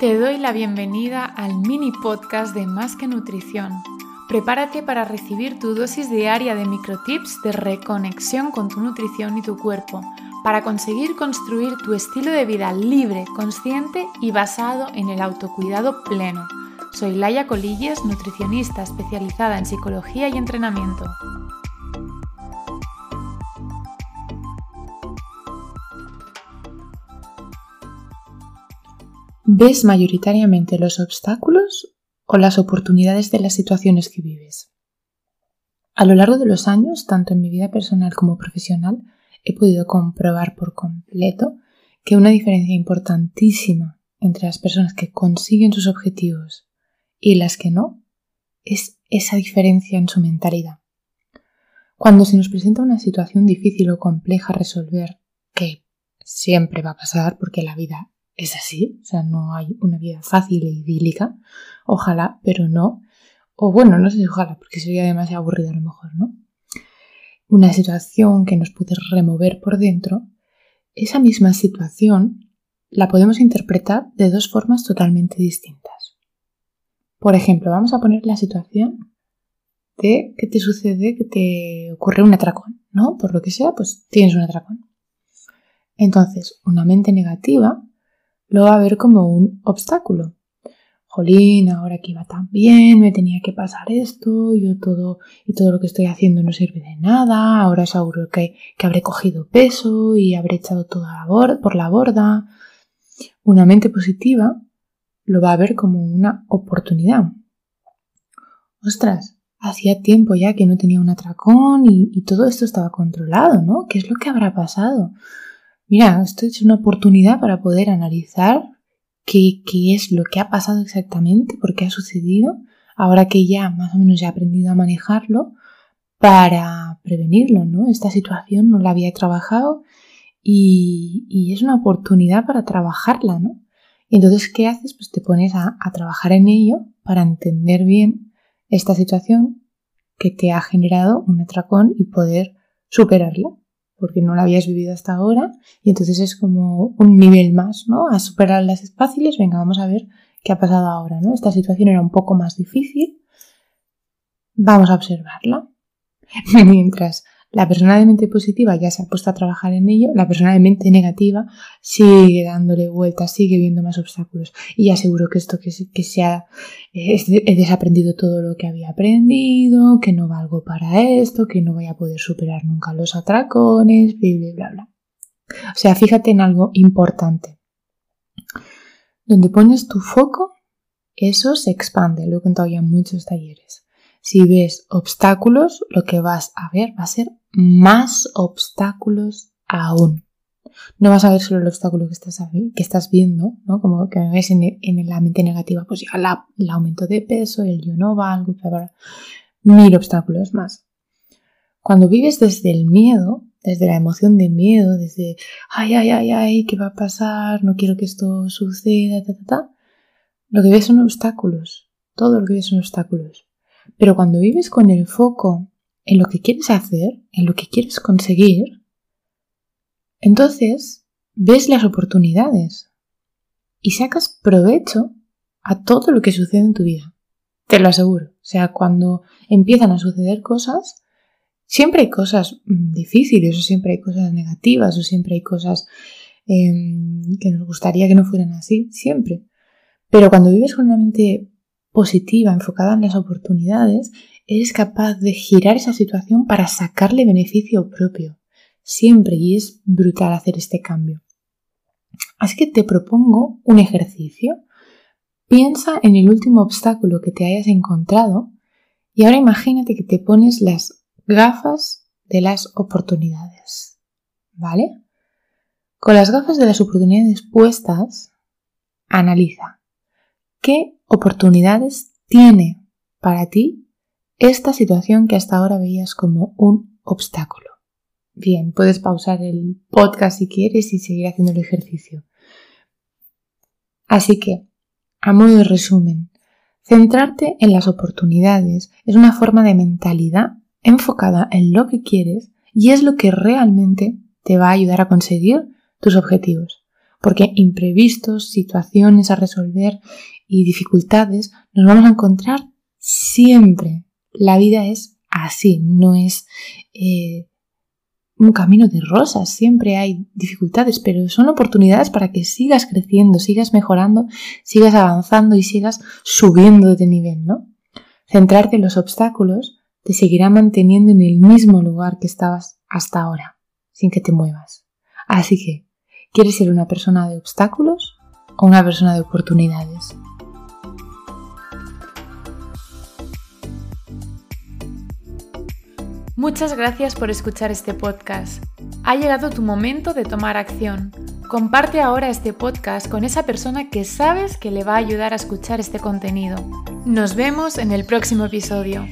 Te doy la bienvenida al mini podcast de Más que Nutrición. Prepárate para recibir tu dosis diaria de microtips de reconexión con tu nutrición y tu cuerpo, para conseguir construir tu estilo de vida libre, consciente y basado en el autocuidado pleno. Soy Laia Colilles, nutricionista especializada en psicología y entrenamiento. ¿Ves mayoritariamente los obstáculos o las oportunidades de las situaciones que vives? A lo largo de los años, tanto en mi vida personal como profesional, he podido comprobar por completo que una diferencia importantísima entre las personas que consiguen sus objetivos y las que no es esa diferencia en su mentalidad. Cuando se nos presenta una situación difícil o compleja a resolver, que siempre va a pasar porque la vida es así, o sea, no hay una vida fácil e idílica, ojalá, pero no. O bueno, no sé si ojalá, porque sería demasiado aburrido a lo mejor, ¿no? Una situación que nos puede remover por dentro, esa misma situación la podemos interpretar de dos formas totalmente distintas. Por ejemplo, vamos a poner la situación de que te sucede que te ocurre un atracón, ¿no? Por lo que sea, pues tienes un atracón. Entonces, una mente negativa lo va a ver como un obstáculo. Jolín, ahora que iba tan bien, me tenía que pasar esto, yo todo, y todo lo que estoy haciendo no sirve de nada, ahora seguro que, que habré cogido peso y habré echado todo por la borda. Una mente positiva lo va a ver como una oportunidad. Ostras, hacía tiempo ya que no tenía un atracón y, y todo esto estaba controlado, ¿no? ¿Qué es lo que habrá pasado? Mira, esto es una oportunidad para poder analizar qué, es lo que ha pasado exactamente, por qué ha sucedido, ahora que ya más o menos he aprendido a manejarlo para prevenirlo, ¿no? Esta situación no la había trabajado y, es una oportunidad para trabajarla, ¿no? Y entonces, ¿qué haces? Pues te pones a, a trabajar en ello para entender bien esta situación que te ha generado un atracón y poder superarla porque no la habías vivido hasta ahora y entonces es como un nivel más, ¿no? A superar las fáciles, venga, vamos a ver qué ha pasado ahora, ¿no? Esta situación era un poco más difícil, vamos a observarla. Mientras la persona de mente positiva ya se ha puesto a trabajar en ello, la persona de mente negativa sigue dándole vueltas, sigue viendo más obstáculos. Y ya seguro que esto que, se ha, he desaprendido todo lo que había aprendido, que no valgo para esto, que no voy a poder superar nunca los atracones, bla, bla, bla. O sea, fíjate en algo importante. Donde pones tu foco, eso se expande. Lo he contado ya en muchos talleres. Si ves obstáculos, lo que vas a ver va a ser más obstáculos aún. No vas a ver solo el obstáculo que estás, que estás viendo, ¿no? Como que ves en, en la mente negativa, pues ya la, el aumento de peso, el yo no valgo, mil obstáculos más. Cuando vives desde el miedo, desde la emoción de miedo, desde ay, ay, ay, ay, ¿qué va a pasar? No quiero que esto suceda, ta, ta, ta. Lo que ves son obstáculos. Todo lo que ves son obstáculos. Pero cuando vives con el foco en lo que quieres hacer, en lo que quieres conseguir, entonces ves las oportunidades y sacas provecho a todo lo que sucede en tu vida. Te lo aseguro. O sea, cuando empiezan a suceder cosas, siempre hay cosas mm, difíciles o siempre hay cosas negativas o siempre hay cosas em, que nos gustaría que no fueran así, siempre. Pero cuando vives con una mente positiva, enfocada en las oportunidades, eres capaz de girar esa situación para sacarle beneficio propio. Siempre, y es brutal hacer este cambio. Así que te propongo un ejercicio. Piensa en el último obstáculo que te hayas encontrado y ahora imagínate que te pones las gafas de las oportunidades. ¿Vale? Con las gafas de las oportunidades puestas, analiza qué oportunidades tiene para ti esta situación que hasta ahora veías como un obstáculo. Bien, puedes pausar el podcast si quieres y seguir haciendo el ejercicio. Así que, a modo de resumen, centrarte en las oportunidades es una forma de mentalidad enfocada en lo que quieres y es lo que realmente te va a ayudar a conseguir tus objetivos. Porque imprevistos, situaciones a resolver y dificultades nos vamos a encontrar siempre. La vida es así, no es eh, un camino de rosas, siempre hay dificultades, pero son oportunidades para que sigas creciendo, sigas mejorando, sigas avanzando y sigas subiendo de nivel, ¿no? Centrarte en los obstáculos te seguirá manteniendo en el mismo lugar que estabas hasta ahora, sin que te muevas. Así que, ¿quieres ser una persona de obstáculos o una persona de oportunidades? Muchas gracias por escuchar este podcast. Ha llegado tu momento de tomar acción. Comparte ahora este podcast con esa persona que sabes que le va a ayudar a escuchar este contenido. Nos vemos en el próximo episodio.